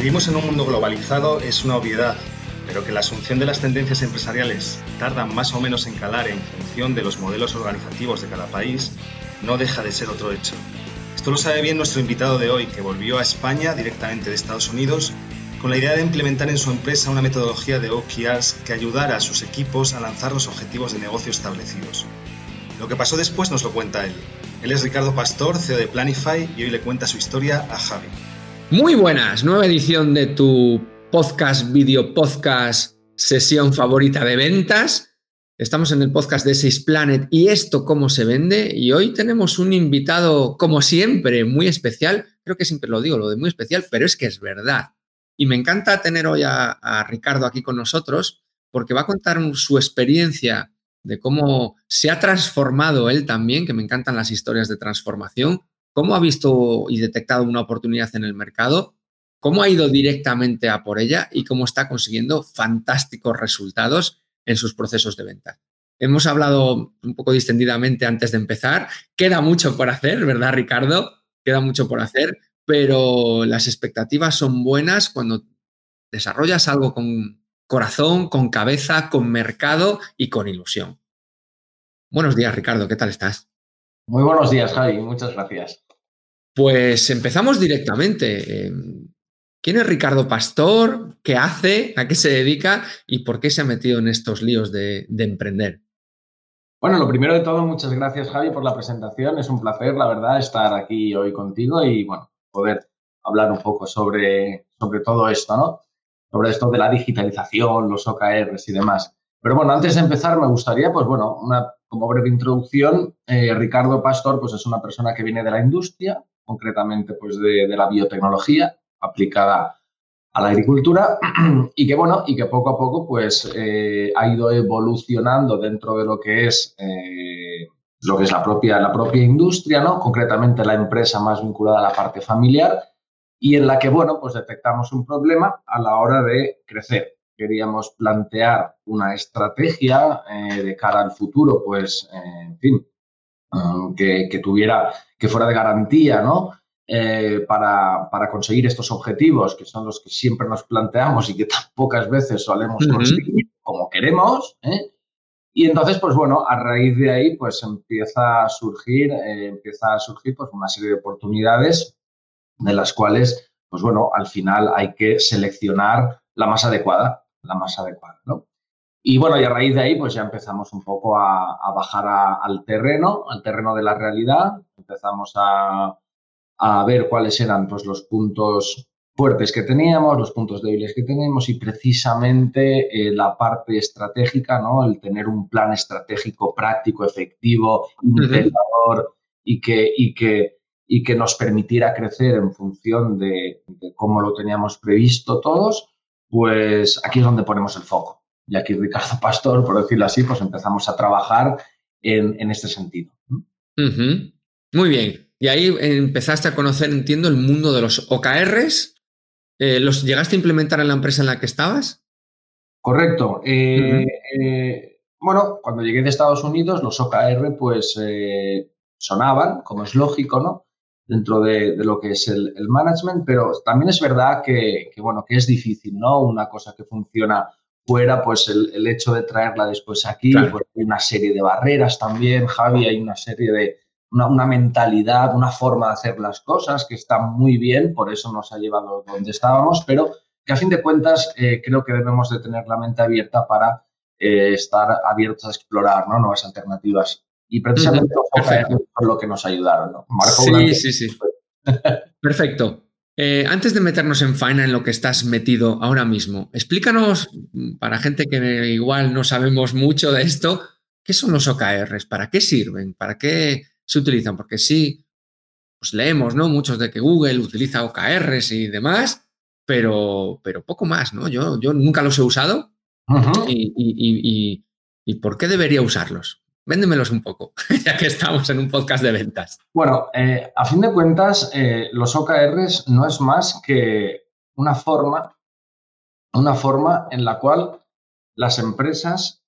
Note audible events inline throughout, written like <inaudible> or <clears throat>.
vivimos en un mundo globalizado es una obviedad, pero que la asunción de las tendencias empresariales tardan más o menos en calar en función de los modelos organizativos de cada país no deja de ser otro hecho. Esto lo sabe bien nuestro invitado de hoy, que volvió a España directamente de Estados Unidos con la idea de implementar en su empresa una metodología de OKRs que ayudara a sus equipos a lanzar los objetivos de negocio establecidos. Lo que pasó después nos lo cuenta él. Él es Ricardo Pastor, CEO de Planify, y hoy le cuenta su historia a Javi. Muy buenas, nueva edición de tu podcast, video podcast, sesión favorita de ventas. Estamos en el podcast de Six Planet y esto cómo se vende. Y hoy tenemos un invitado, como siempre, muy especial. Creo que siempre lo digo, lo de muy especial, pero es que es verdad. Y me encanta tener hoy a, a Ricardo aquí con nosotros porque va a contar su experiencia de cómo se ha transformado él también, que me encantan las historias de transformación, cómo ha visto y detectado una oportunidad en el mercado, cómo ha ido directamente a por ella y cómo está consiguiendo fantásticos resultados en sus procesos de venta. Hemos hablado un poco distendidamente antes de empezar. Queda mucho por hacer, ¿verdad, Ricardo? Queda mucho por hacer, pero las expectativas son buenas cuando desarrollas algo con corazón, con cabeza, con mercado y con ilusión. Buenos días, Ricardo, ¿qué tal estás? Muy buenos días, Javi, muchas gracias. Pues empezamos directamente. Em, ¿Quién es Ricardo Pastor? ¿Qué hace? ¿A qué se dedica? ¿Y por qué se ha metido en estos líos de, de emprender? Bueno, lo primero de todo, muchas gracias, Javi, por la presentación. Es un placer, la verdad, estar aquí hoy contigo y, bueno, poder hablar un poco sobre, sobre todo esto, ¿no? sobre esto de la digitalización, los OKRs y demás. Pero bueno, antes de empezar me gustaría, pues bueno, una como breve introducción, eh, Ricardo Pastor pues es una persona que viene de la industria, concretamente pues de, la biotecnología aplicada a la agricultura <clears throat> y que bueno, y que poco a poco pues eh, ha ido evolucionando dentro de lo que es eh, lo que es la propia, la propia industria, ¿no? Concretamente la empresa más vinculada a la parte familiar y en la que, bueno, pues detectamos un problema a la hora de crecer. Queríamos plantear una estrategia eh, de cara al futuro, pues, eh, en fin, mm, que, tuviera, que fuera de garantía, ¿no? Eh, para, para, conseguir estos objetivos, que son los que siempre nos planteamos y que tan pocas veces solemos conseguir como queremos. Y entonces, pues bueno, a raíz de ahí, pues empieza a surgir, empieza a surgir pues, una serie de oportunidades de las cuales, pues bueno, al final hay que seleccionar la más adecuada, la más adecuada, ¿no? Y bueno, y a raíz de ahí, pues ya empezamos un poco a, bajar al terreno, al terreno de la realidad, empezamos a, ver cuáles eran pues, los puntos fuertes que teníamos, los puntos débiles que tenemos y precisamente eh, la parte estratégica, ¿no? El tener un plan estratégico práctico, efectivo, integrador y que, y que y que nos permitiera crecer en función de, cómo lo teníamos previsto todos, pues aquí es donde ponemos el foco. Y aquí Ricardo Pastor, por decirlo así, pues empezamos a trabajar en, este sentido. Muy bien. Y ahí empezaste a conocer, entiendo, el mundo de los OKRs. Eh, ¿Los llegaste a implementar en la empresa en la que estabas? Correcto. Eh, eh, bueno, cuando llegué de Estados Unidos, los OKR pues sonaban, como es lógico, ¿no? Dentro de, lo que es el, management, pero también es verdad que, bueno, que es difícil, ¿no? Una cosa que funciona fuera, pues el, hecho de traerla después aquí, pues hay una serie de barreras también, Javi, hay una serie de, una, mentalidad, una forma de hacer las cosas que está muy bien, por eso nos ha llevado donde estábamos, pero que a fin de cuentas eh, creo que debemos de tener la mente abierta para eh, estar abiertos a explorar ¿no? nuevas alternativas. Y precisamente uh lo que nos ayudaron. ¿no? sí, sí, sí. Perfecto. Eh, antes de meternos en faena en lo que estás metido ahora mismo, explícanos, para gente que igual no sabemos mucho de esto, ¿qué son los OKRs? ¿Para qué sirven? ¿Para qué se utilizan? Porque sí, pues leemos, ¿no? Muchos de que Google utiliza OKRs y demás, pero, pero poco más, ¿no? Yo, yo nunca los he usado. y, y, por qué debería usarlos? Véndemelos un poco, <laughs> ya que estamos en un podcast de ventas. Bueno, eh, a fin de cuentas, eh, los OKRs no es más que una forma, una forma en la cual las empresas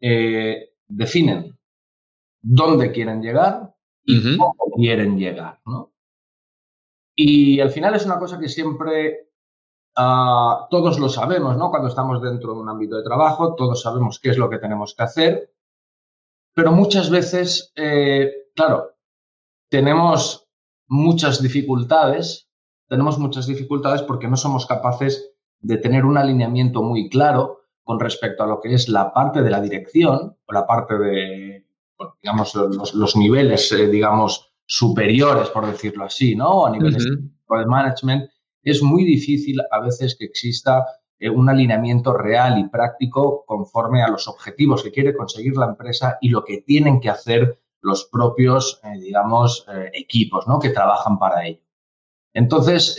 eh, definen dónde quieren llegar y cómo quieren llegar, ¿no? Y al final es una cosa que siempre ah, todos lo sabemos, ¿no? Cuando estamos dentro de un ámbito de trabajo, todos sabemos qué es lo que tenemos que hacer, pero muchas veces, eh, claro, tenemos muchas dificultades, tenemos muchas dificultades porque no somos capaces de tener un alineamiento muy claro con respecto a lo que es la parte de la dirección o la parte de, digamos, los, niveles, eh, digamos, superiores, por decirlo así, ¿no? A niveles de management, es muy difícil a veces que exista un alineamiento real y práctico conforme a los objetivos que quiere conseguir la empresa y lo que tienen que hacer los propios, eh, digamos, equipos, ¿no? Que trabajan para ello. Entonces,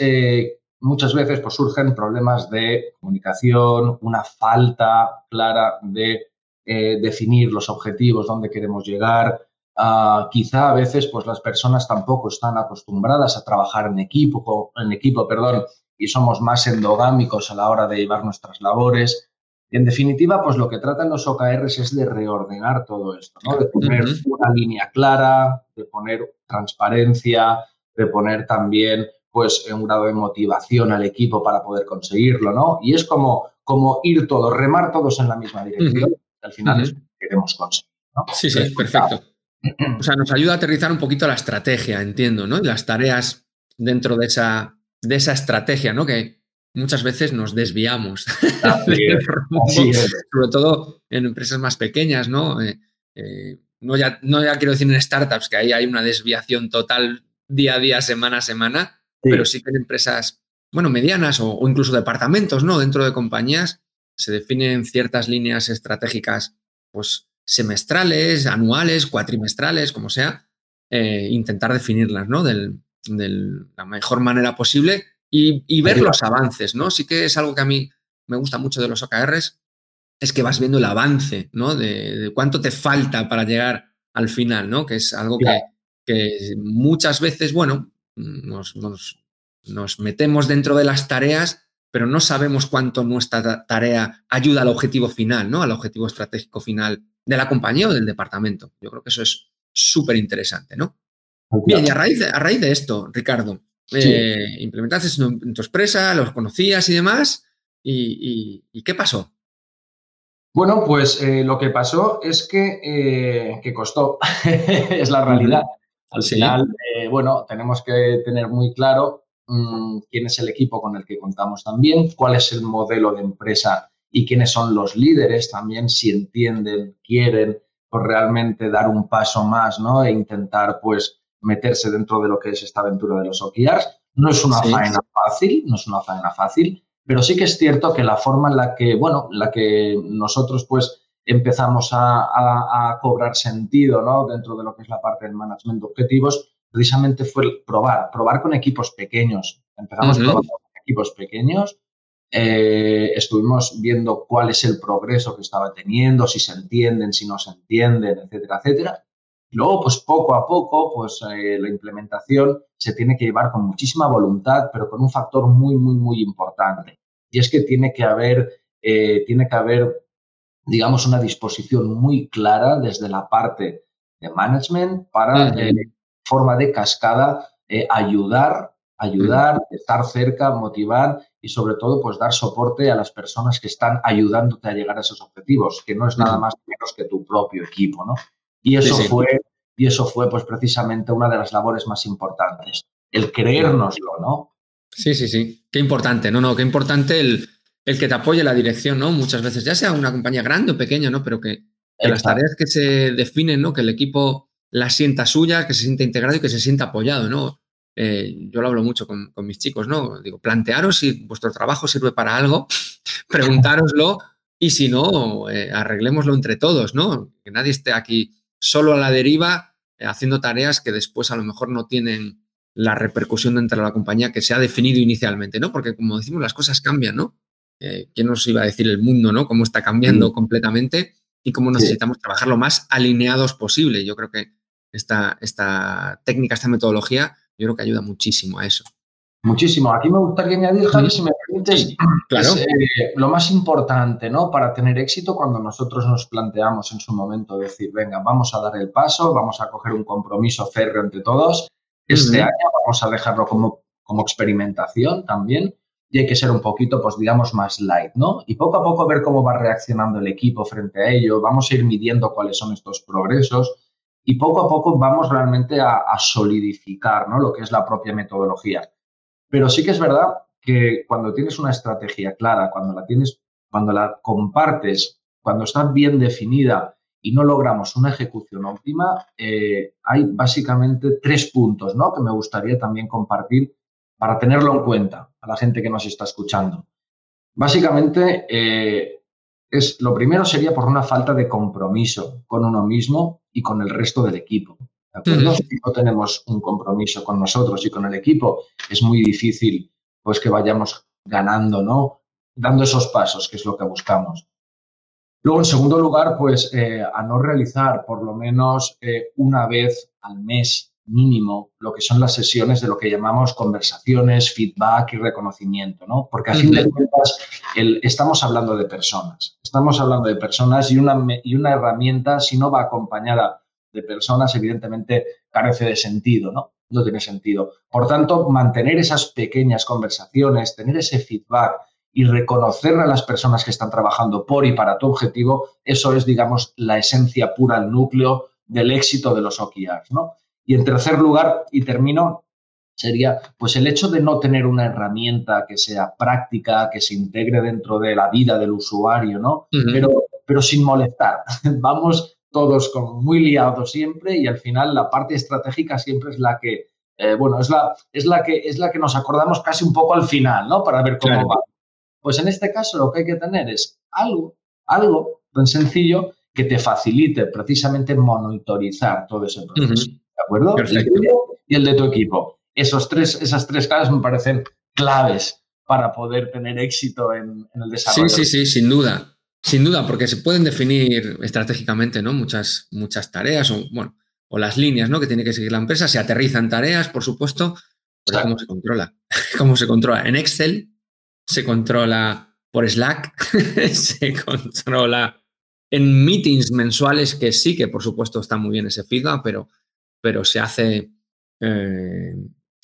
muchas veces pues, surgen problemas de comunicación, una falta clara de eh, definir los objetivos, dónde queremos llegar. Ah, quizá a veces pues, las personas tampoco están acostumbradas a trabajar en equipo, en equipo perdón, y somos más endogámicos a la hora de llevar nuestras labores. en definitiva, pues lo que tratan los OKRs es de reordenar todo esto, ¿no? de poner una línea clara, de poner transparencia, de poner también pues un grado de motivación al equipo para poder conseguirlo, ¿no? Y es como, como ir todos, remar todos en la misma dirección, al final es lo que queremos conseguir, ¿no? Sí, sí, perfecto. <clears throat> O sea, nos ayuda a aterrizar un poquito la estrategia, entiendo, ¿no? Y las tareas dentro de esa, de esa estrategia, ¿no? Que muchas veces nos desviamos. <laughs> Sobre todo en empresas más pequeñas, ¿no? Eh, eh, no, ya, no ya quiero decir en startups, que ahí hay una desviación total día a día, semana a semana, pero sí que en empresas, bueno, medianas o, incluso departamentos, ¿no? Dentro de compañías se definen ciertas líneas estratégicas, pues semestrales, anuales, cuatrimestrales, como sea, eh, intentar definirlas, ¿no? De la mejor manera posible y, ver los avances, ¿no? Sí que es algo que a mí me gusta mucho de los OKRs, es que vas viendo el avance, ¿no? De, cuánto te falta para llegar al final, ¿no? Que es algo que, que, muchas veces, bueno, nos, nos, metemos dentro de las tareas, pero no sabemos cuánto nuestra tarea ayuda al objetivo final, ¿no? Al objetivo estratégico final de la compañía o del departamento. Yo creo que eso es súper interesante, ¿no? Bien, y a raíz, de, a raíz de esto, Ricardo, eh, implementaste en tu empresa, los conocías y demás, ¿y, qué pasó? Bueno, pues eh, lo que pasó es que, eh, que costó, <laughs> es la realidad. Al final, eh, bueno, tenemos que tener muy claro mm, quién es el equipo con el que contamos también, cuál es el modelo de empresa y quiénes son los líderes también, si entienden, quieren pues, realmente dar un paso más, ¿no? E intentar, pues, meterse dentro de lo que es esta aventura de los OKRs. No es una faena fácil, no es una faena fácil, pero sí que es cierto que la forma en la que, bueno, la que nosotros, pues, empezamos a, cobrar sentido ¿no? dentro de lo que es la parte del management de objetivos, precisamente fue probar, probar con equipos pequeños. Empezamos probando con equipos pequeños, eh, estuvimos viendo cuál es el progreso que estaba teniendo, si se entienden, si no se entienden, etcétera, etcétera. Luego, pues poco a poco, pues eh, la implementación se tiene que llevar con muchísima voluntad, pero con un factor muy, muy, muy importante. Y es que tiene que haber, eh, tiene que haber digamos, una disposición muy clara desde la parte de management para, de eh, forma de cascada, eh, ayudar, ayudar, estar cerca, motivar y sobre todo, pues dar soporte a las personas que están ayudándote a llegar a esos objetivos, que no es nada más menos que tu propio equipo, ¿no? Y eso fue, y eso fue, pues precisamente una de las labores más importantes, el creérnoslo, ¿no? Sí, sí, sí. Qué importante, no, no, qué importante el, el que te apoye la dirección, ¿no? Muchas veces, ya sea una compañía grande o pequeña, ¿no? Pero que, las tareas que se definen, ¿no? Que el equipo la sienta suya, que se sienta integrado y que se sienta apoyado, ¿no? Eh, yo lo hablo mucho con, mis chicos, ¿no? Digo, plantearos si vuestro trabajo sirve para algo, <laughs> preguntároslo y si no, eh, arreglémoslo entre todos, ¿no? Que nadie esté aquí solo a la deriva haciendo tareas que después a lo mejor no tienen la repercusión dentro de la compañía que se ha definido inicialmente, ¿no? Porque como decimos, las cosas cambian, ¿no? eh, ¿quién nos iba a decir el mundo, ¿no? Cómo está cambiando mm. completamente y cómo necesitamos trabajar lo más alineados posible. Yo creo que esta, esta técnica, esta metodología, yo creo que ayuda muchísimo a eso. Muchísimo. Aquí me gustaría añadir, Javi, si me permites, claro. Eh, lo más importante, ¿no? Para tener éxito cuando nosotros nos planteamos en su momento decir, venga, vamos a dar el paso, vamos a coger un compromiso férreo entre todos. Este año vamos a dejarlo como, como experimentación también y hay que ser un poquito, pues digamos, más light, ¿no? Y poco a poco ver cómo va reaccionando el equipo frente a ello, vamos a ir midiendo cuáles son estos progresos y poco a poco vamos realmente a, a solidificar, ¿no? Lo que es la propia metodología. Pero sí que es verdad que cuando tienes una estrategia clara, cuando la tienes, cuando la compartes, cuando está bien definida y no logramos una ejecución óptima, eh, hay básicamente tres puntos ¿no? que me gustaría también compartir para tenerlo en cuenta a la gente que nos está escuchando. Básicamente, eh, es, lo primero sería por una falta de compromiso con uno mismo y con el resto del equipo. Si no tenemos un compromiso con nosotros y con el equipo, es muy difícil pues que vayamos ganando, ¿no? Dando esos pasos, que es lo que buscamos. Luego, en segundo lugar, pues eh, a no realizar por lo menos eh, una vez al mes mínimo lo que son las sesiones de lo que llamamos conversaciones, feedback y reconocimiento, ¿no? Porque a fin de cuentas estamos hablando de personas, estamos hablando de personas y una, y una herramienta, si no va acompañada de personas, evidentemente carece de sentido, ¿no? No tiene sentido. Por tanto, mantener esas pequeñas conversaciones, tener ese feedback, y reconocer a las personas que están trabajando por y para tu objetivo, eso es, digamos, la esencia pura, el núcleo del éxito de los OKRs, ¿no? Y en tercer lugar, y termino, sería pues el hecho de no tener una herramienta que sea práctica, que se integre dentro de la vida del usuario, ¿no? pero, pero sin molestar. <laughs> Vamos todos como muy liados siempre y al final la parte estratégica siempre es la que, eh, bueno, es la, es, la que, es la que nos acordamos casi un poco al final, ¿no? Para ver cómo va. Pues en este caso lo que hay que tener es algo, algo tan sencillo que te facilite precisamente monitorizar todo ese proceso. ¿De acuerdo? y el de tu equipo. Esos tres, esas tres caras me parecen claves para poder tener éxito en, el desarrollo. Sí, sí, sí, sin duda. Sin duda, porque se pueden definir estratégicamente ¿no? muchas, muchas tareas o, bueno, o las líneas ¿no? que tiene que seguir la empresa. Se aterrizan tareas, por supuesto, pero ¿cómo se controla? <laughs> ¿Cómo se controla? En Excel se controla por Slack, <laughs> se controla en meetings mensuales, que sí que por supuesto está muy bien ese feedback, pero, pero se hace... Eh,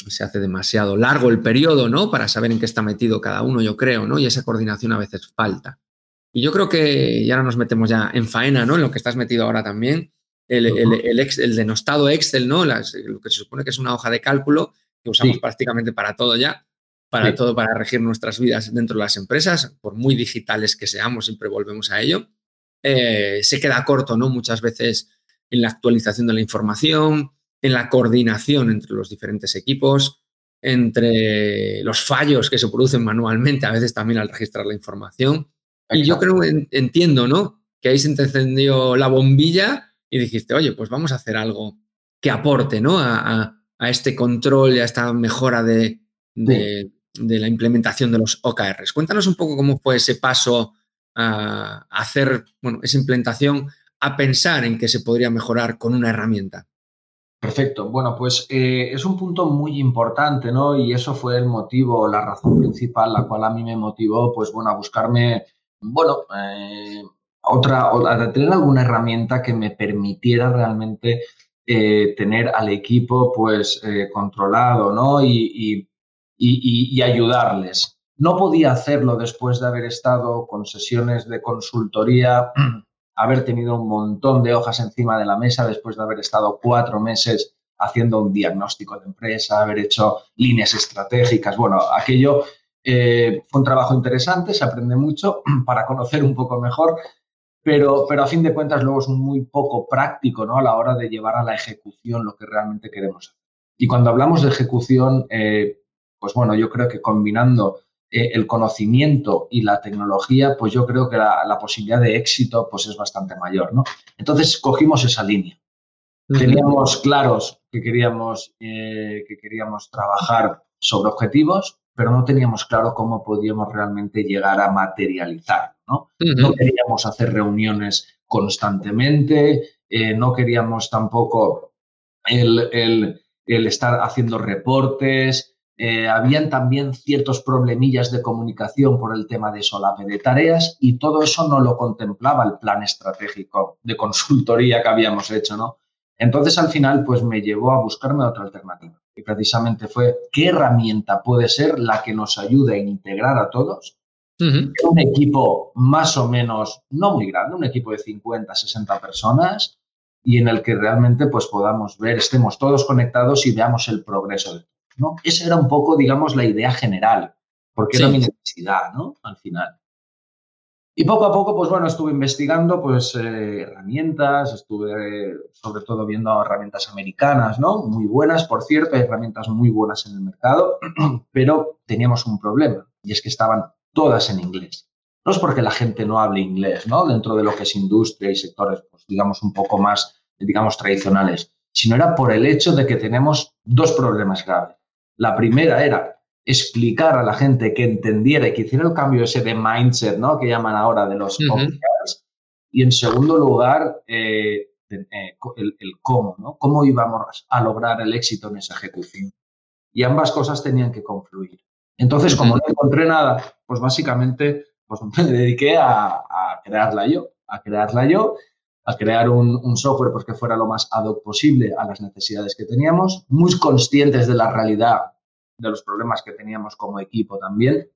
se hace demasiado largo el periodo, ¿no? Para saber en qué está metido cada uno, yo creo, ¿no? Y esa coordinación a veces falta. Y yo creo que ya nos metemos ya en faena, ¿no? En lo que estás metido ahora también. El, el, denostado Excel, ¿no? lo que se supone que es una hoja de cálculo que usamos prácticamente para todo ya para todo, para regir nuestras vidas dentro de las empresas, por muy digitales que seamos, siempre volvemos a ello. Eh, se queda corto, ¿no? Muchas veces en la actualización de la información, en la coordinación entre los diferentes equipos, entre los fallos que se producen manualmente, a veces también al registrar la información. Y yo creo, entiendo, ¿no? Que ahí se encendió la bombilla y dijiste, oye, pues vamos a hacer algo que aporte, ¿no? A, este control y a esta mejora de, de la implementación de los OKRs. Cuéntanos un poco cómo fue ese paso a hacer bueno, esa implementación, a pensar en que se podría mejorar con una herramienta. Perfecto. Bueno, pues eh, es un punto muy importante, ¿no? Y eso fue el motivo, la razón principal, la cual a mí me motivó, pues bueno, a buscarme, bueno, eh, otra, tener alguna herramienta que me permitiera realmente eh, tener al equipo, pues, controlado, ¿no? y y, ayudarles. No podía hacerlo después de haber estado con sesiones de consultoría, <clears throat> haber tenido un montón de hojas encima de la mesa, después de haber estado cuatro meses haciendo un diagnóstico de empresa, haber hecho líneas estratégicas. Bueno, aquello eh, fue un trabajo interesante, se aprende mucho <clears throat> para conocer un poco mejor, pero, pero a fin de cuentas luego es muy poco práctico ¿no? a la hora de llevar a la ejecución lo que realmente queremos hacer. Y cuando hablamos de ejecución, eh, pues bueno, yo creo que combinando eh, el conocimiento y la tecnología, pues yo creo que la, posibilidad de éxito pues es bastante mayor, ¿no? Entonces cogimos esa línea. Teníamos claros que queríamos, que queríamos trabajar sobre objetivos, pero no teníamos claro cómo podíamos realmente llegar a materializar, ¿no? No queríamos hacer reuniones constantemente, eh, no queríamos tampoco el, el estar haciendo reportes, eh, habían también ciertos problemillas de comunicación por el tema de solape de tareas y todo eso no lo contemplaba el plan estratégico de consultoría que habíamos hecho, ¿no? Entonces, al final, pues me llevó a buscarme otra alternativa. Que precisamente fue qué herramienta puede ser la que nos ayude a integrar a todos. Un equipo más o menos, no muy grande, un equipo de 50, 60 personas y en el que realmente pues podamos ver, estemos todos conectados y veamos el progreso de ¿no? Esa era un poco, digamos, la idea general, porque era mi necesidad, ¿no? Al final. Y poco a poco, pues bueno, estuve investigando pues eh, herramientas, estuve sobre todo viendo herramientas americanas, ¿no? Muy buenas, por cierto, hay herramientas muy buenas en el mercado, <clears throat> pero teníamos un problema y es que estaban todas en inglés. No es porque la gente no hable inglés, ¿no? Dentro de lo que es industria y sectores, pues digamos, un poco más, digamos, tradicionales, sino era por el hecho de que tenemos dos problemas graves. La primera era explicar a la gente que entendiera y que hiciera el cambio ese de mindset, ¿no? Que llaman ahora de los uh Y en segundo lugar, eh, eh, el, cómo, ¿no? Cómo íbamos a lograr el éxito en esa ejecución. Y ambas cosas tenían que confluir. Entonces, como no encontré nada, pues básicamente pues <laughs> me dediqué a, crearla yo, a crearla yo, a crear un, un, software pues, que fuera lo más ad hoc posible a las necesidades que teníamos, muy conscientes de la realidad de los problemas que teníamos como equipo también.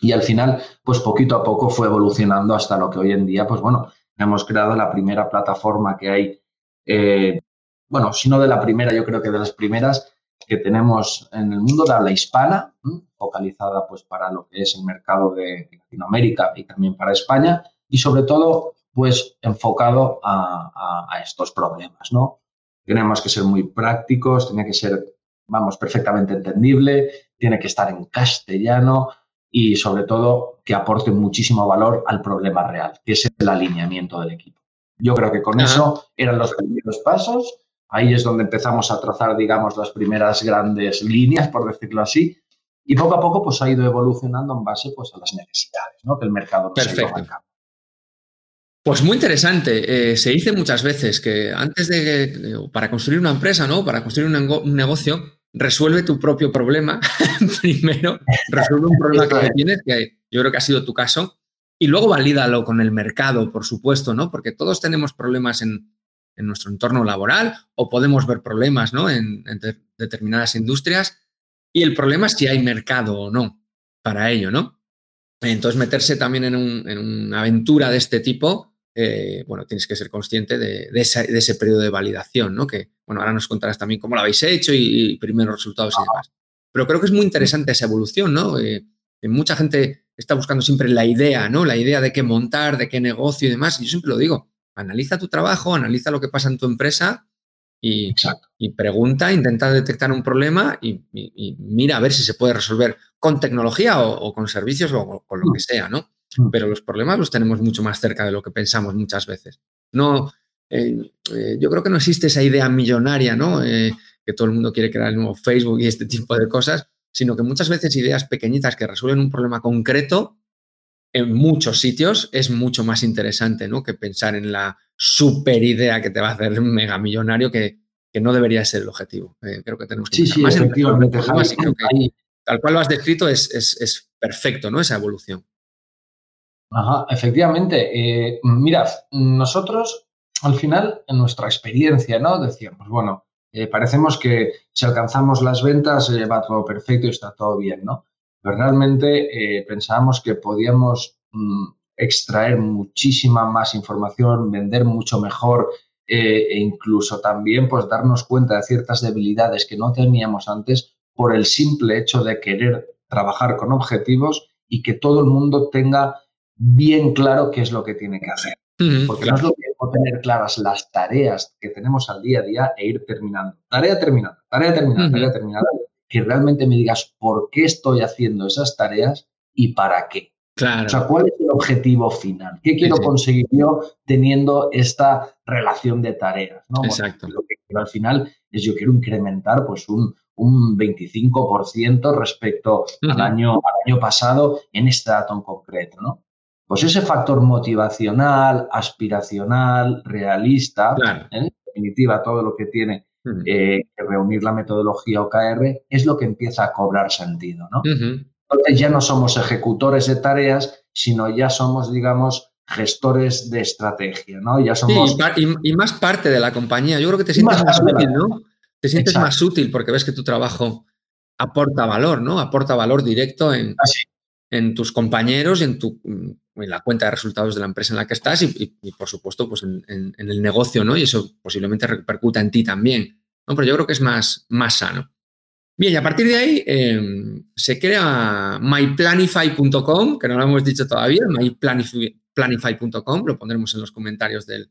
Y al final, pues poquito a poco fue evolucionando hasta lo que hoy en día, pues bueno, hemos creado la primera plataforma que hay, eh, bueno, si no de la primera, yo creo que de las primeras que tenemos en el mundo de habla hispana, focalizada pues para lo que es el mercado de Latinoamérica y también para España, y sobre todo, pues enfocado a, a estos problemas, ¿no? Tenemos que ser muy prácticos, tiene que ser vamos, perfectamente entendible, tiene que estar en castellano y sobre todo que aporte muchísimo valor al problema real, que es el alineamiento del equipo. Yo creo que con eso eran los primeros pasos. Ahí es donde empezamos a trazar, digamos, las primeras grandes líneas, por decirlo así, y poco a poco pues ha ido evolucionando en base pues a las necesidades, ¿no? Que el mercado nos Perfecto. Pues muy interesante. Eh, se dice muchas veces que antes de, para construir una empresa, ¿no? Para construir un, negocio, resuelve tu propio problema <laughs> primero, resuelve un problema que tienes, que yo creo que ha sido tu caso, y luego valídalo con el mercado, por supuesto, ¿no? Porque todos tenemos problemas en, nuestro entorno laboral o podemos ver problemas, ¿no? En, determinadas industrias, y el problema es si hay mercado o no para ello, ¿no? Entonces, meterse también en, en una aventura de este tipo eh, bueno, tienes que ser consciente de, ese, periodo de validación, ¿no? Que, bueno, ahora nos contarás también cómo lo habéis hecho y, primeros resultados y demás. Pero creo que es muy interesante esa evolución, ¿no? Eh, mucha gente está buscando siempre la idea, ¿no? La idea de qué montar, de qué negocio y demás. Y yo siempre lo digo, analiza tu trabajo, analiza lo que pasa en tu empresa y, y pregunta, intenta detectar un problema y, mira a ver si se puede resolver con tecnología o, con servicios o con lo que sea, ¿no? Mm. pero los problemas los tenemos mucho más cerca de lo que pensamos muchas veces. No, eh, eh, yo creo que no existe esa idea millonaria, ¿no? Eh, que todo el mundo quiere crear el nuevo Facebook y este tipo de cosas, sino que muchas veces ideas pequeñitas que resuelven un problema concreto en muchos sitios es mucho más interesante, ¿no? Que pensar en la super idea que te va a hacer un mega millonario que, que no debería ser el objetivo. creo que tenemos que sí, sí, más efectivamente, tal cual lo has descrito es, es, es perfecto, ¿no? Esa evolución. Ajá, efectivamente. Eh, mirad, nosotros al final, en nuestra experiencia, ¿no? Decíamos, bueno, eh, parecemos que si alcanzamos las ventas eh, va todo perfecto y está todo bien, ¿no? Pero realmente pensábamos que podíamos mm, extraer muchísima más información, vender mucho mejor e incluso también pues darnos cuenta de ciertas debilidades que no teníamos antes por el simple hecho de querer trabajar con objetivos y que todo el mundo tenga bien claro qué es lo que tiene que hacer. Porque no es lo mismo tener claras las tareas que tenemos al día a día e ir terminando. Tarea terminada, tarea terminada, tarea terminada. Que realmente me digas por qué estoy haciendo esas tareas y para qué. Claro. O sea, ¿cuál es el objetivo final? ¿Qué quiero conseguir yo teniendo esta relación de tareas? ¿no? Exacto. lo que quiero al final es yo quiero incrementar pues un, un 25% respecto al, año, al año pasado en este dato en concreto, ¿no? Pues ese factor motivacional, aspiracional, realista, en definitiva todo lo que tiene eh, que reunir la metodología OKR, es lo que empieza a cobrar sentido. ¿no? Entonces ya no somos ejecutores de tareas, sino ya somos, digamos, gestores de estrategia, ¿no? Ya somos... y, más parte de la compañía. Yo creo que te sientes más, útil, ¿no? te sientes más útil porque ves que tu trabajo aporta valor, ¿no? Aporta valor directo en, en tus compañeros y en, tu, en la cuenta de resultados de la empresa en la que estás y, por supuesto, pues en, el negocio, ¿no? Y eso posiblemente repercuta en ti también, ¿no? Pero yo creo que es más, más sano. Bien, y a partir de ahí em, se crea myplanify.com, que no lo hemos dicho todavía, myplanify.com, lo pondremos en los comentarios del,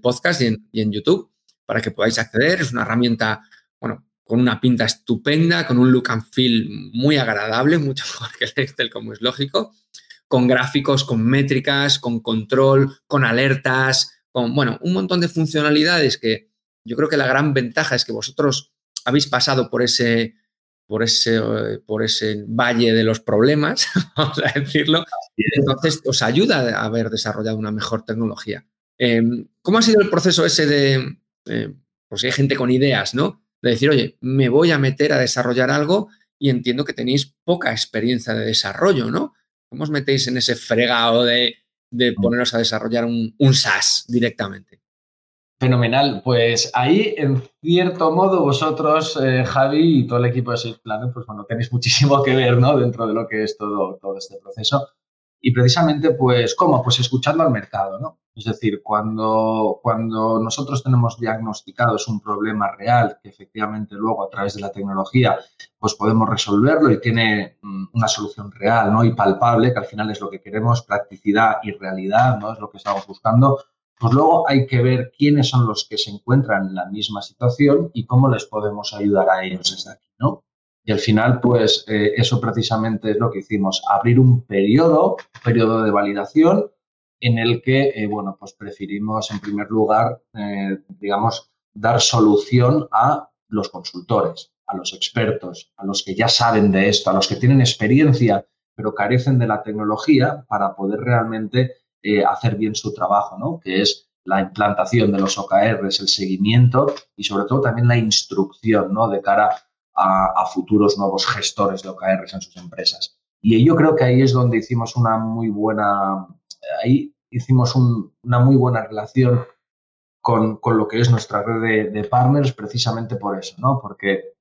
podcast y en, y en YouTube para que podáis acceder. Es una herramienta, bueno, con una pinta estupenda, con un look and feel muy agradable, <laughs> mucho mejor que el Excel, como es lógico, con gráficos, con métricas, con control, con alertas, con, bueno, un montón de funcionalidades que yo creo que la gran ventaja es que vosotros habéis pasado por ese, por ese, por ese valle de los problemas, <laughs> vamos a decirlo, entonces os ayuda a haber desarrollado una mejor tecnología. Em, ¿Cómo ha sido el proceso ese de, eh, pues hay gente con ideas, ¿no? De decir, oye, me voy a meter a desarrollar algo y entiendo que tenéis poca experiencia de desarrollo, ¿no? ¿Cómo os metéis en ese fregado de, mm. poneros a desarrollar un, SaaS directamente? Fenomenal. Pues ahí, en cierto modo, vosotros, eh, Javi, y todo el equipo de Sales Planner, pues bueno, tenéis muchísimo que ver, ¿no? Dentro de lo que es todo, todo este proceso. Y precisamente, pues, ¿cómo? Pues escuchando al mercado, ¿no? Es decir, cuando, cuando nosotros tenemos diagnosticados un problema real que efectivamente luego a través de la tecnología pues podemos resolverlo y tiene mm, una solución real ¿no? y palpable, que al final es lo que queremos, practicidad y realidad, ¿no? es lo que estamos buscando, pues luego hay que ver quiénes son los que se encuentran en la misma situación y cómo les podemos ayudar a ellos desde aquí. ¿no? Y al final, pues eh, eso precisamente es lo que hicimos, abrir un periodo, periodo de validación en el que, eh, bueno, pues preferimos en primer lugar, eh, digamos, dar solución a los consultores, a los expertos, a los que ya saben de esto, a los que tienen experiencia, pero carecen de la tecnología para poder realmente hacer bien su trabajo, ¿no? Que es la implantación de los OKRs, el seguimiento y sobre todo también la instrucción, ¿no? De cara futuros nuevos gestores de OKRs en sus empresas. Y yo creo que ahí es donde hicimos una muy buena, ahí hicimos una muy buena relación con, lo que es nuestra red de, partners precisamente por eso, ¿no? Porque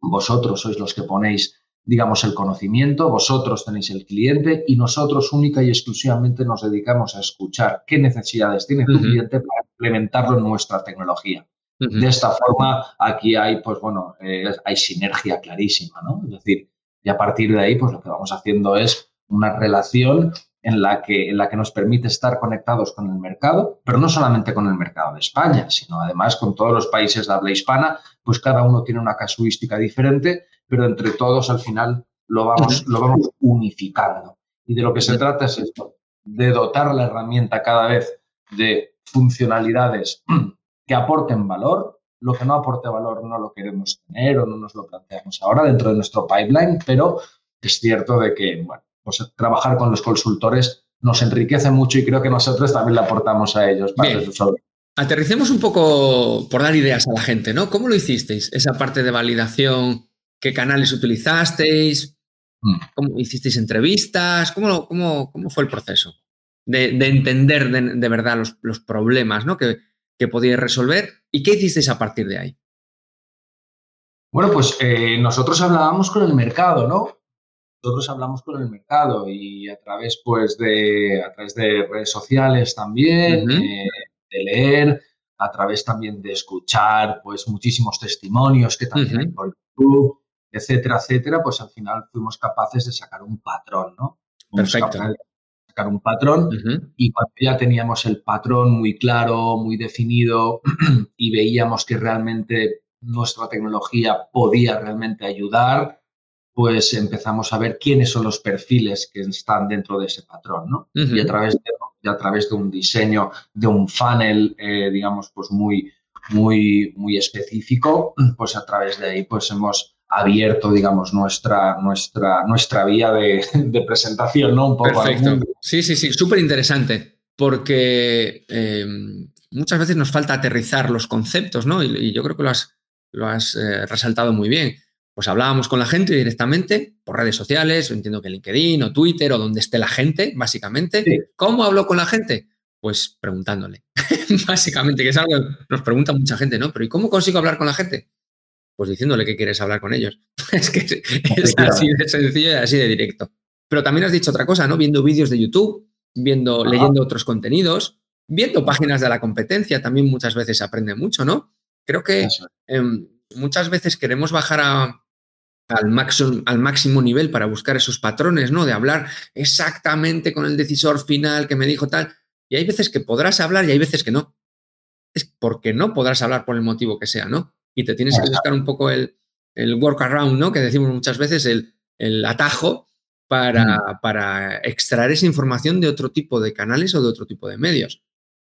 vosotros sois los que ponéis, digamos, el conocimiento, vosotros tenéis el cliente y nosotros única y exclusivamente nos dedicamos a escuchar qué necesidades tiene tu cliente para implementarlo en nuestra tecnología. De esta forma, aquí hay, pues bueno, eh, hay sinergia clarísima, ¿no? Es decir, y a partir de ahí, pues lo que vamos haciendo es una relación en la que, en la que nos permite estar conectados con el mercado, pero no solamente con el mercado de España, sino además con todos los países de habla hispana, pues cada uno tiene una casuística diferente, pero entre todos al final lo vamos, lo vamos unificando. Y de lo que se trata es esto, de dotar la herramienta cada vez de funcionalidades que aporten valor. Lo que no aporte valor no lo queremos tener o no nos lo planteamos ahora dentro de nuestro pipeline, pero es cierto de que, bueno, pues trabajar con los consultores nos enriquece mucho y creo que nosotros también le aportamos a ellos. Aterricemos un poco por dar ideas a la gente, ¿no? ¿Cómo lo hicisteis? Esa parte de validación, ¿qué canales utilizasteis? Mm. ¿Cómo hicisteis entrevistas? ¿Cómo, cómo, cómo fue el proceso? De, entender de, verdad los, los, problemas, ¿no? Que, que podíais resolver y qué hicisteis a partir de ahí. Bueno, pues eh, nosotros hablábamos con el mercado, ¿no? Nosotros hablamos con el mercado y a través, pues, de, a través de redes sociales también, eh, de leer, a través también de escuchar, pues, muchísimos testimonios que también hay por YouTube, etcétera, etcétera, pues al final fuimos capaces de sacar un patrón, ¿no? Perfecto sacar un patrón. Y cuando ya teníamos el patrón muy claro, muy definido <clears throat> y veíamos que realmente nuestra tecnología podía realmente ayudar, pues empezamos a ver quiénes son los perfiles que están dentro de ese patrón, ¿no? Y a través de, a través de un diseño, de un funnel, eh, digamos, pues muy, muy, muy específico, <clears throat> pues a través de ahí pues hemos abierto, digamos, nuestra, nuestra, nuestra vía de, <laughs> presentación, ¿no? Un poco Perfecto. Sí, sí, sí, súper interesante, porque eh, muchas veces nos falta aterrizar los conceptos, ¿no? Y, yo creo que lo has, lo has eh, resaltado muy bien. Pues hablábamos con la gente directamente por redes sociales, entiendo que LinkedIn o Twitter o donde esté la gente, básicamente. ¿Cómo hablo con la gente? Pues preguntándole, <laughs> básicamente, que es algo que nos pregunta mucha gente, ¿no? Pero ¿y cómo consigo hablar con la gente? Pues diciéndole que quieres hablar con ellos. <laughs> es que es así de sencillo y así de directo. Pero también has dicho otra cosa, ¿no? Viendo vídeos de YouTube, viendo, leyendo otros contenidos, viendo páginas de la competencia, también muchas veces se aprende mucho, ¿no? Creo que em, muchas veces queremos bajar al, máximo, al máximo nivel para buscar esos patrones, ¿no? De hablar exactamente con el decisor final que me dijo tal. Y hay veces que podrás hablar y hay veces que no. Es porque no podrás hablar por el motivo que sea, ¿no? Y te tienes que buscar un poco el, el workaround, ¿no? Que decimos muchas veces, el, el atajo para, para, extraer esa información de otro tipo de canales o de otro tipo de medios.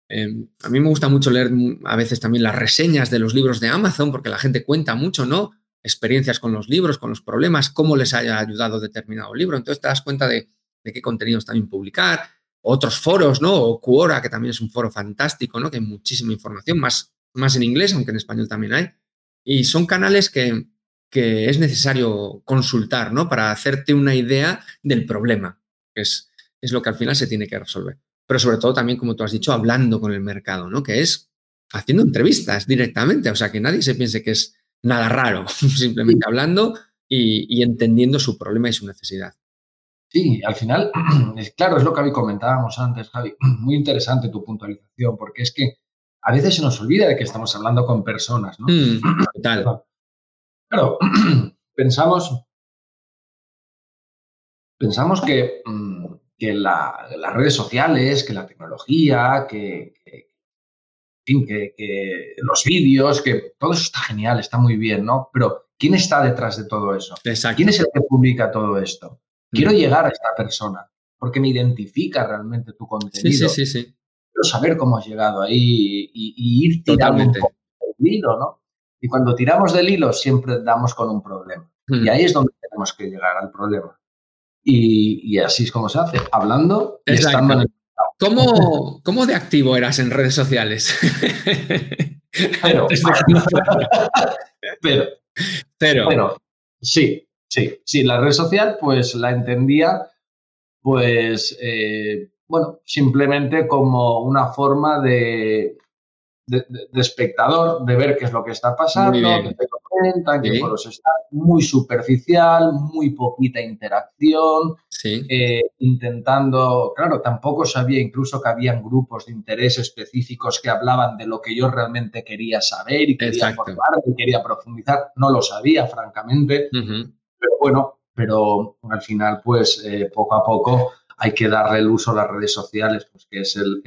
Em, a mí me gusta mucho leer a veces también las reseñas de los libros de Amazon, porque la gente cuenta mucho, ¿no? Experiencias con los libros, con los problemas, cómo les haya ayudado determinado libro. Entonces te das cuenta de, de qué contenidos también publicar. Otros foros, ¿no? O Quora, que también es un foro fantástico, ¿no? Que hay muchísima información, más, más en inglés, aunque en español también hay. Y son canales que, que es necesario consultar, ¿no? Para hacerte una idea del problema, que es, es lo que al final se tiene que resolver. Pero sobre todo también, como tú has dicho, hablando con el mercado, ¿no? Que es haciendo entrevistas directamente, o sea, que nadie se piense que es nada raro, <laughs> simplemente hablando y, entendiendo su problema y su necesidad. Sí, al final, <clears throat> es, claro, es lo que comentábamos antes, Javi. <clears throat> Muy interesante tu puntualización, porque es que a veces se nos olvida de que estamos hablando con personas, ¿no? Mm, total. Claro, <clears throat> pensamos, pensamos que, mm, que las redes sociales, que la tecnología, que, que, los vídeos, que todo eso está genial, está muy bien, ¿no? Pero ¿quién está detrás de todo eso? ¿Quién es el que publica todo esto? Quiero mm. llegar a esta persona porque me identifica realmente tu contenido. Sí, sí, sí. Quiero saber cómo has llegado ahí y, ir tirando un poco el hilo, ¿no? Y cuando tiramos del hilo siempre damos con un problema. Y hmm. ahí es donde tenemos que llegar al problema. Y, así es como se hace, hablando y estando en el ¿Cómo, ¿Cómo, de activo eras en redes sociales? <laughs> Pero, <laughs> pero, pero, sí, sí, sí, la red social pues la entendía pues, eh, bueno, simplemente como una forma de, de, espectador, de ver qué es lo que está pasando, que te comentan, que está muy superficial, muy poquita interacción, eh, intentando, claro, tampoco sabía incluso que habían grupos de interés específicos que hablaban de lo que yo realmente quería saber y quería formar y quería profundizar, no lo sabía, francamente, pero bueno, pero al final, pues eh, poco a poco hay que darle el uso a las redes sociales, pues que es el,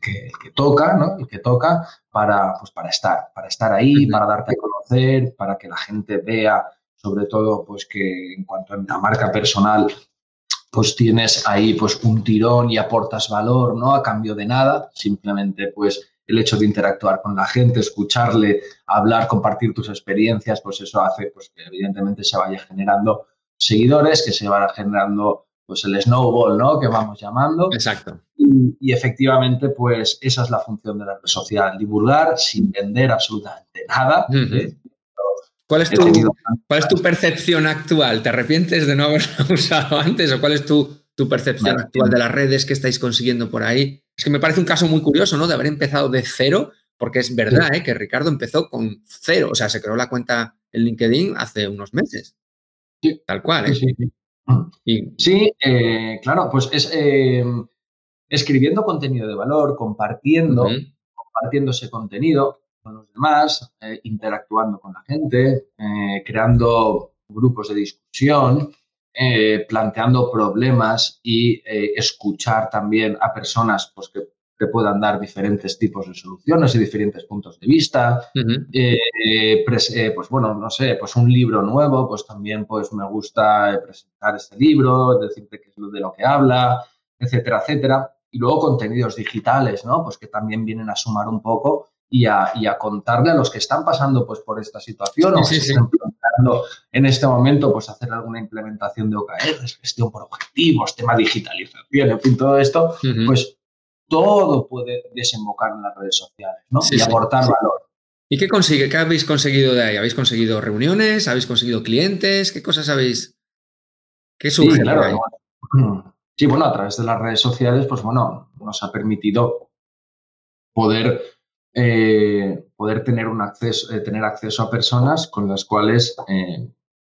que, toca, ¿no? El que toca para, pues, para estar, para estar ahí, para darte a conocer, para que la gente vea, sobre todo, pues que en cuanto a la marca personal, pues tienes ahí pues un tirón y aportas valor, ¿no? A cambio de nada, simplemente pues el hecho de interactuar con la gente, escucharle, hablar, compartir tus experiencias, pues eso hace pues que evidentemente se vaya generando seguidores, que se vaya generando pues el snowball, ¿no? Que vamos llamando. Exacto. Y, efectivamente, pues esa es la función de la red social, divulgar sin vender absolutamente nada. Eh, ¿Cuál, es tu, ¿Cuál es tu percepción actual? ¿Te arrepientes de no haberla <laughs> usado antes o cuál es tu, tu percepción actual de las redes que estáis consiguiendo por ahí? Es que me parece un caso muy curioso, ¿no? De haber empezado de cero, porque es verdad, ¿eh? Que Ricardo empezó con cero, o sea, se creó la cuenta en LinkedIn hace unos meses. Sí. Tal cual, ¿eh? Sí, sí. Sí, eh, claro, pues es eh, escribiendo contenido de valor, compartiendo, compartiendo ese contenido con los demás, eh, interactuando con la gente, creando grupos de discusión, planteando problemas y escuchar también a personas pues, que te puedan dar diferentes tipos de soluciones y diferentes puntos de vista. Eh, eh, pues bueno, no sé, pues un libro nuevo, pues también pues me gusta presentar este libro, decirte qué es lo de lo que habla, etcétera, etcétera. Y luego contenidos digitales, ¿no? Pues que también vienen a sumar un poco y a, y a contarle a los que están pasando pues por esta situación o que están planteando en este momento pues hacer alguna implementación de OKR, gestión por objetivos, tema digitalización, en fin, todo esto, pues todo puede desembocar en las redes sociales ¿no? y aportar valor. ¿Y qué consigue? ¿Qué habéis conseguido de ahí? ¿Habéis conseguido reuniones? ¿Habéis conseguido clientes? ¿Qué cosas habéis? ¿Qué surge? Sí, claro, <clears throat> sí, bueno, a través de las redes sociales, pues bueno, nos ha permitido poder eh, poder tener, un acceso, eh, tener acceso a personas con las cuales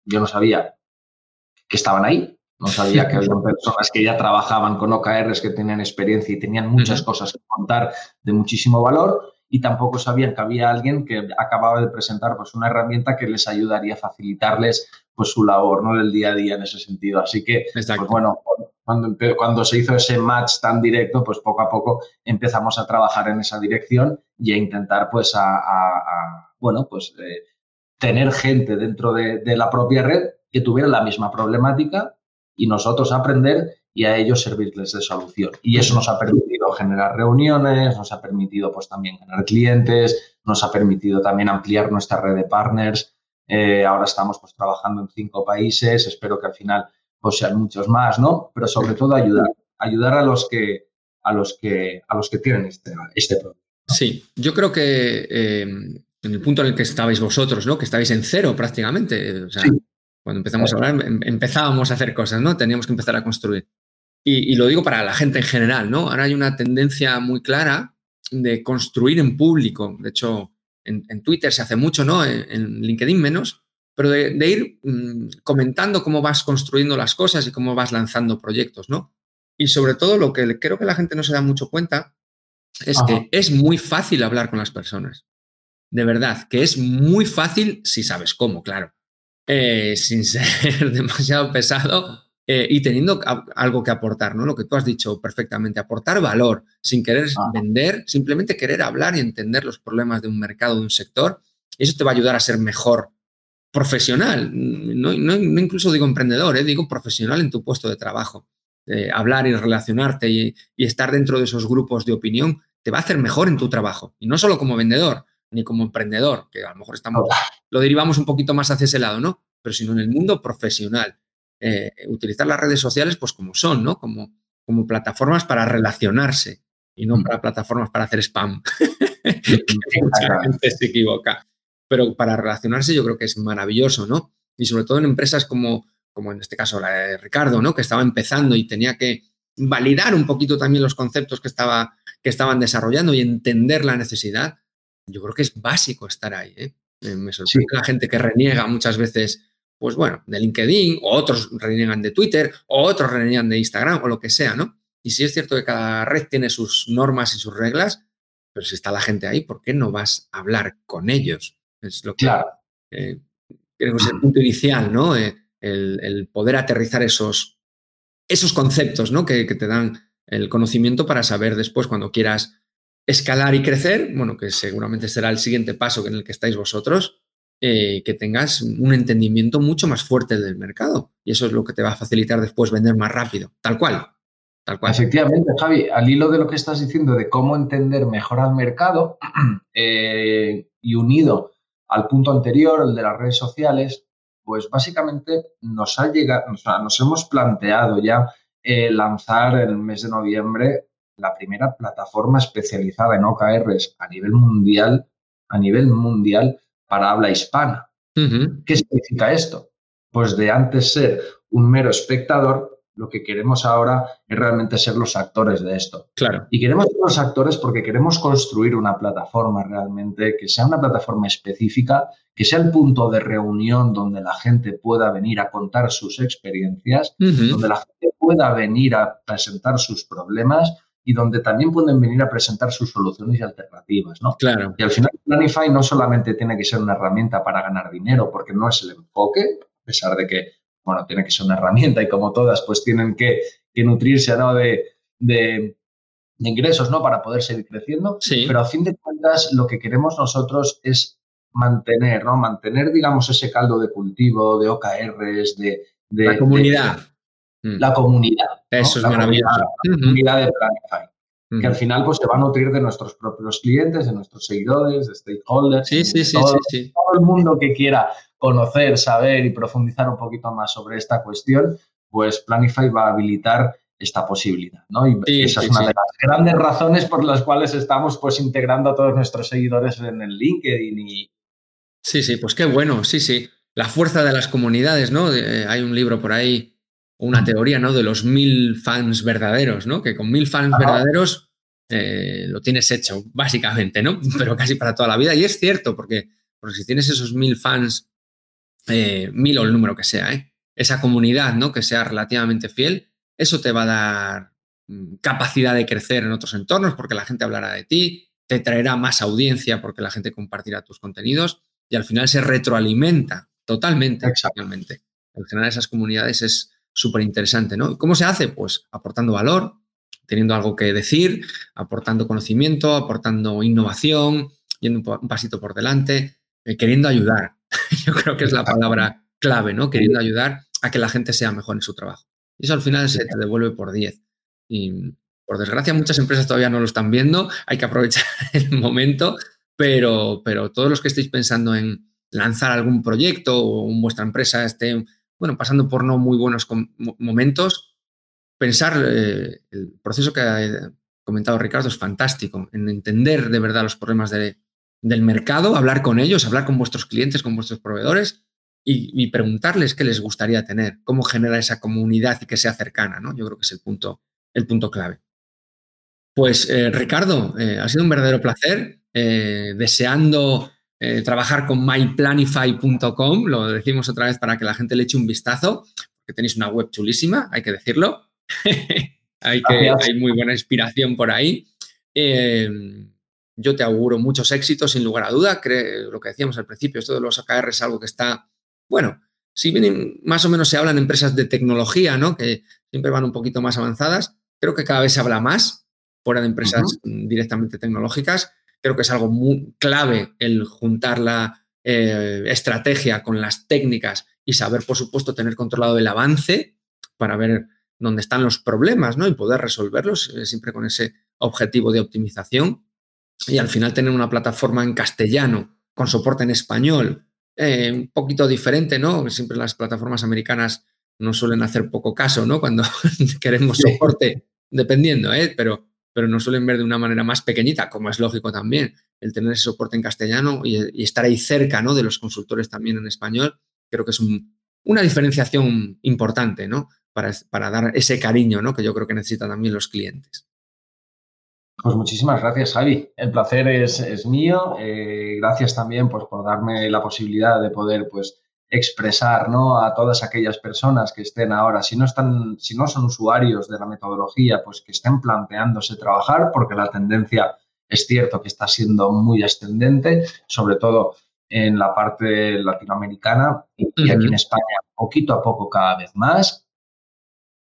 yo no sabía que estaban ahí, no sabía que <laughs> había personas que ya trabajaban con OKRs, que tenían experiencia y tenían muchas cosas que contar de muchísimo valor y tampoco sabían que había alguien que acababa de presentar pues, una herramienta que les ayudaría a facilitarles pues, su labor ¿no? del día a día en ese sentido. Así que, pues, bueno, cuando, cuando se hizo ese match tan directo, pues poco a poco empezamos a trabajar en esa dirección y a intentar pues a, bueno, pues eh, tener gente dentro de, de la propia red que tuviera la misma problemática y nosotros aprender y a ellos servirles de solución. Y eso nos ha permitido generar reuniones, nos ha permitido pues también ganar clientes, nos ha permitido también ampliar nuestra red de partners. Eh, ahora estamos pues trabajando en cinco países, espero que al final pues sean muchos más, ¿no? Pero sobre todo ayudar, ayudar a los que a los que a los que tienen este, este problema. Sí, yo creo que eh, en el punto en el que estabais vosotros, ¿no? Que estabais en cero prácticamente. O sea, Cuando empezamos a hablar, em, empezábamos a hacer cosas, ¿no? Teníamos que empezar a construir. Y, lo digo para la gente en general, ¿no? Ahora hay una tendencia muy clara de construir en público. De hecho, en, Twitter se hace mucho, ¿no? En, LinkedIn menos, pero de, ir mm, comentando cómo vas construyendo las cosas y cómo vas lanzando proyectos, ¿no? Y sobre todo lo que creo que la gente no se da mucho cuenta es que es muy fácil hablar con las personas. De verdad, que es muy fácil si sabes cómo, claro. Eh, sin ser <laughs> demasiado pesado, eh, y teniendo algo que aportar, ¿no? Lo que tú has dicho perfectamente, aportar valor sin querer vender, simplemente querer hablar y entender los problemas de un mercado, de un sector, eso te va a ayudar a ser mejor profesional, no, incluso digo emprendedor, ¿eh? digo profesional en tu puesto de trabajo. hablar y relacionarte y, estar dentro de esos grupos de opinión te va a hacer mejor en tu trabajo. Y no solo como vendedor, ni como emprendedor, que a lo mejor estamos, lo derivamos un poquito más hacia ese lado, ¿no? Pero sino en el mundo profesional eh, utilizar las redes sociales pues como son, ¿no? Como, como plataformas para relacionarse y no mm. para plataformas para hacer spam. <laughs> mucha gente se equivoca. Pero para relacionarse yo creo que es maravilloso, ¿no? Y sobre todo en empresas como, como en este caso la de Ricardo, ¿no? Que estaba empezando y tenía que validar un poquito también los conceptos que, estaba, que estaban desarrollando y entender la necesidad. Yo creo que es básico estar ahí. ¿eh? Me sorprende la gente que reniega muchas veces pues bueno, de LinkedIn, o otros reniegan de Twitter, o otros reniegan de Instagram, o lo que sea, ¿no? Y sí es cierto que cada red tiene sus normas y sus reglas, pero si está la gente ahí, ¿por qué no vas a hablar con ellos? Es lo que claro. Eh, creo que es el punto inicial, ¿no? Eh, el, poder aterrizar esos, esos conceptos, ¿no? Que, que te dan el conocimiento para saber después cuando quieras escalar y crecer, bueno, que seguramente será el siguiente paso en el que estáis vosotros, eh, que tengas un entendimiento mucho más fuerte del mercado. Y eso es lo que te va a facilitar después vender más rápido. Tal cual. Tal cual. Efectivamente, Javi, al hilo de lo que estás diciendo de cómo entender mejor al mercado <clears throat> eh, y unido al punto anterior, el de las redes sociales, pues básicamente nos ha llegado, nos hemos planteado ya eh, lanzar en el mes de noviembre la primera plataforma especializada en OKRs a nivel mundial, a nivel mundial, para habla hispana. ¿Qué significa esto? Pues de antes ser un mero espectador, lo que queremos ahora es realmente ser los actores de esto. Claro. Y queremos ser los actores porque queremos construir una plataforma realmente que sea una plataforma específica, que sea el punto de reunión donde la gente pueda venir a contar sus experiencias, donde la gente pueda venir a presentar sus problemas y donde también pueden venir a presentar sus soluciones y alternativas, ¿no? Claro. Y al final Planify no solamente tiene que ser una herramienta para ganar dinero, porque no es el enfoque, a pesar de que, bueno, tiene que ser una herramienta y como todas, pues tienen que, nutrirse, ¿no? De, de, ingresos, ¿no? Para poder seguir creciendo. Sí. Pero a fin de cuentas, lo que queremos nosotros es mantener, ¿no? Mantener, digamos, ese caldo de cultivo, de OKRs, de... de la comunidad. Mm. la comunidad. Eso es la maravilloso. Comunidad, la comunidad de Planify. Que al final pues, se va a nutrir de nuestros propios clientes, de nuestros seguidores, de stakeholders. Sí, sí, sí, todo, sí, todo el mundo que quiera conocer, saber y profundizar un poquito más sobre esta cuestión, pues Planify va a habilitar esta posibilidad, ¿no? Y esa es una de las grandes razones por las cuales estamos pues integrando a todos nuestros seguidores en el LinkedIn y... Sí, sí, pues qué bueno, sí, sí. La fuerza de las comunidades, ¿no? Eh, hay un libro por ahí una teoría, ¿no? De los mil fans verdaderos, ¿no? Que con mil fans verdaderos eh, lo tienes hecho, básicamente, ¿no? <laughs> Pero casi para toda la vida. Y es cierto, porque, porque si tienes esos mil fans, eh, mil o el número que sea, ¿eh? esa comunidad, ¿no? Que sea relativamente fiel, eso te va a dar mm, capacidad de crecer en otros entornos porque la gente hablará de ti, te traerá más audiencia porque la gente compartirá tus contenidos y al final se retroalimenta totalmente. Exactamente. El generar esas comunidades es súper interesante, ¿no? ¿Cómo se hace? Pues aportando valor, teniendo algo que decir, aportando conocimiento, aportando innovación, yendo un pasito por delante, eh, queriendo ayudar. <laughs> Yo creo que es la palabra clave, ¿no? Queriendo ayudar a que la gente sea mejor en su trabajo. Y eso al final se te devuelve por 10. Y por desgracia muchas empresas todavía no lo están viendo, hay que aprovechar <laughs> el momento, pero, pero todos los que estéis pensando en lanzar algún proyecto o vuestra empresa esté, bueno, pasando por no muy buenos momentos, pensar eh, el proceso que ha comentado Ricardo es fantástico, en entender de verdad los problemas del mercado, hablar con ellos, hablar con vuestros clientes, con vuestros proveedores y, preguntarles qué les gustaría tener, cómo genera esa comunidad y que sea cercana, ¿no? Yo creo que es el punto, el punto clave. Pues eh, Ricardo, eh, ha sido un verdadero placer, eh, trabajar con myplanify.com, lo decimos otra vez para que la gente le eche un vistazo, que tenéis una web chulísima, hay que decirlo, <laughs> hay, que, hay muy buena inspiración por ahí. yo te auguro muchos éxitos, sin lugar a duda. lo que decíamos al principio, esto de los AKR es algo que está bueno, si bien más o menos se hablan empresas de tecnología, ¿no? Que siempre van un poquito más avanzadas, creo que cada vez se habla más fuera de empresas directamente tecnológicas. Creo que es algo muy clave el juntar la eh, estrategia con las técnicas y saber, por supuesto, tener controlado el avance para ver dónde están los problemas, ¿no? Y poder resolverlos eh, siempre con ese objetivo de optimización. Y al final tener una plataforma en castellano, con soporte en español, eh, un poquito diferente, ¿no? Siempre las plataformas americanas nos suelen hacer poco caso, ¿no? Cuando <laughs> queremos soporte, dependiendo, ¿eh? Pero, pero nos suelen ver de una manera más pequeñita, como es lógico también, el tener ese soporte en castellano y, estar ahí cerca, ¿no? De los consultores también en español, creo que es una diferenciación importante, ¿no? Para, para dar ese cariño, ¿no? Que yo creo que necesitan también los clientes. Pues muchísimas gracias, Javi. El placer es, mío. Eh, gracias también pues, por darme la posibilidad de poder pues, expresar ¿no? a todas aquellas personas que estén ahora, si no, están, si no son usuarios de la metodología, pues que estén planteándose trabajar, porque la tendencia es cierto que está siendo muy ascendente, sobre todo en la parte latinoamericana y aquí en España poquito a poco cada vez más.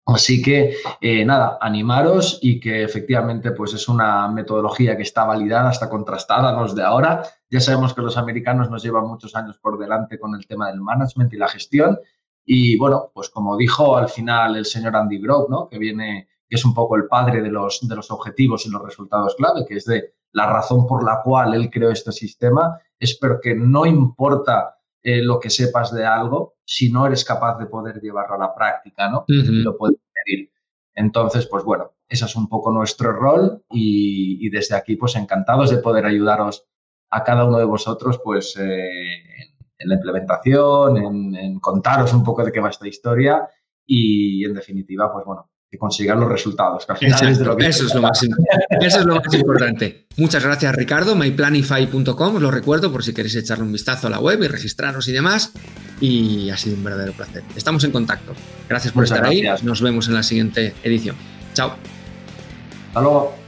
Así que, eh, nada, animaros y que efectivamente pues es una metodología que está validada, está contrastada, no es de ahora. Ya sabemos que los americanos nos llevan muchos años por delante con el tema del management y la gestión. Y bueno, pues como dijo al final el señor Andy Grove, ¿no? que viene, que es un poco el padre de los, de los objetivos y los resultados clave, que es de la razón por la cual él creó este sistema, es porque no importa eh, lo que sepas de algo si no eres capaz de poder llevarlo a la práctica, ¿no? Lo puedes medir. Entonces, pues bueno, ese es un poco nuestro rol y, desde aquí, pues encantados de poder ayudaros a cada uno de vosotros, pues eh, en la implementación, en, en contaros un poco de qué va esta historia y, en definitiva, pues bueno, que consigan los resultados. eso, es lo más, eso es lo más importante. Muchas gracias, Ricardo. myplanify.com, os lo recuerdo por si queréis echarle un vistazo a la web y registraros y demás. Y ha sido un verdadero placer. Estamos en contacto. Gracias por estar ahí. Nos vemos en la siguiente edición. Chao. Hasta luego.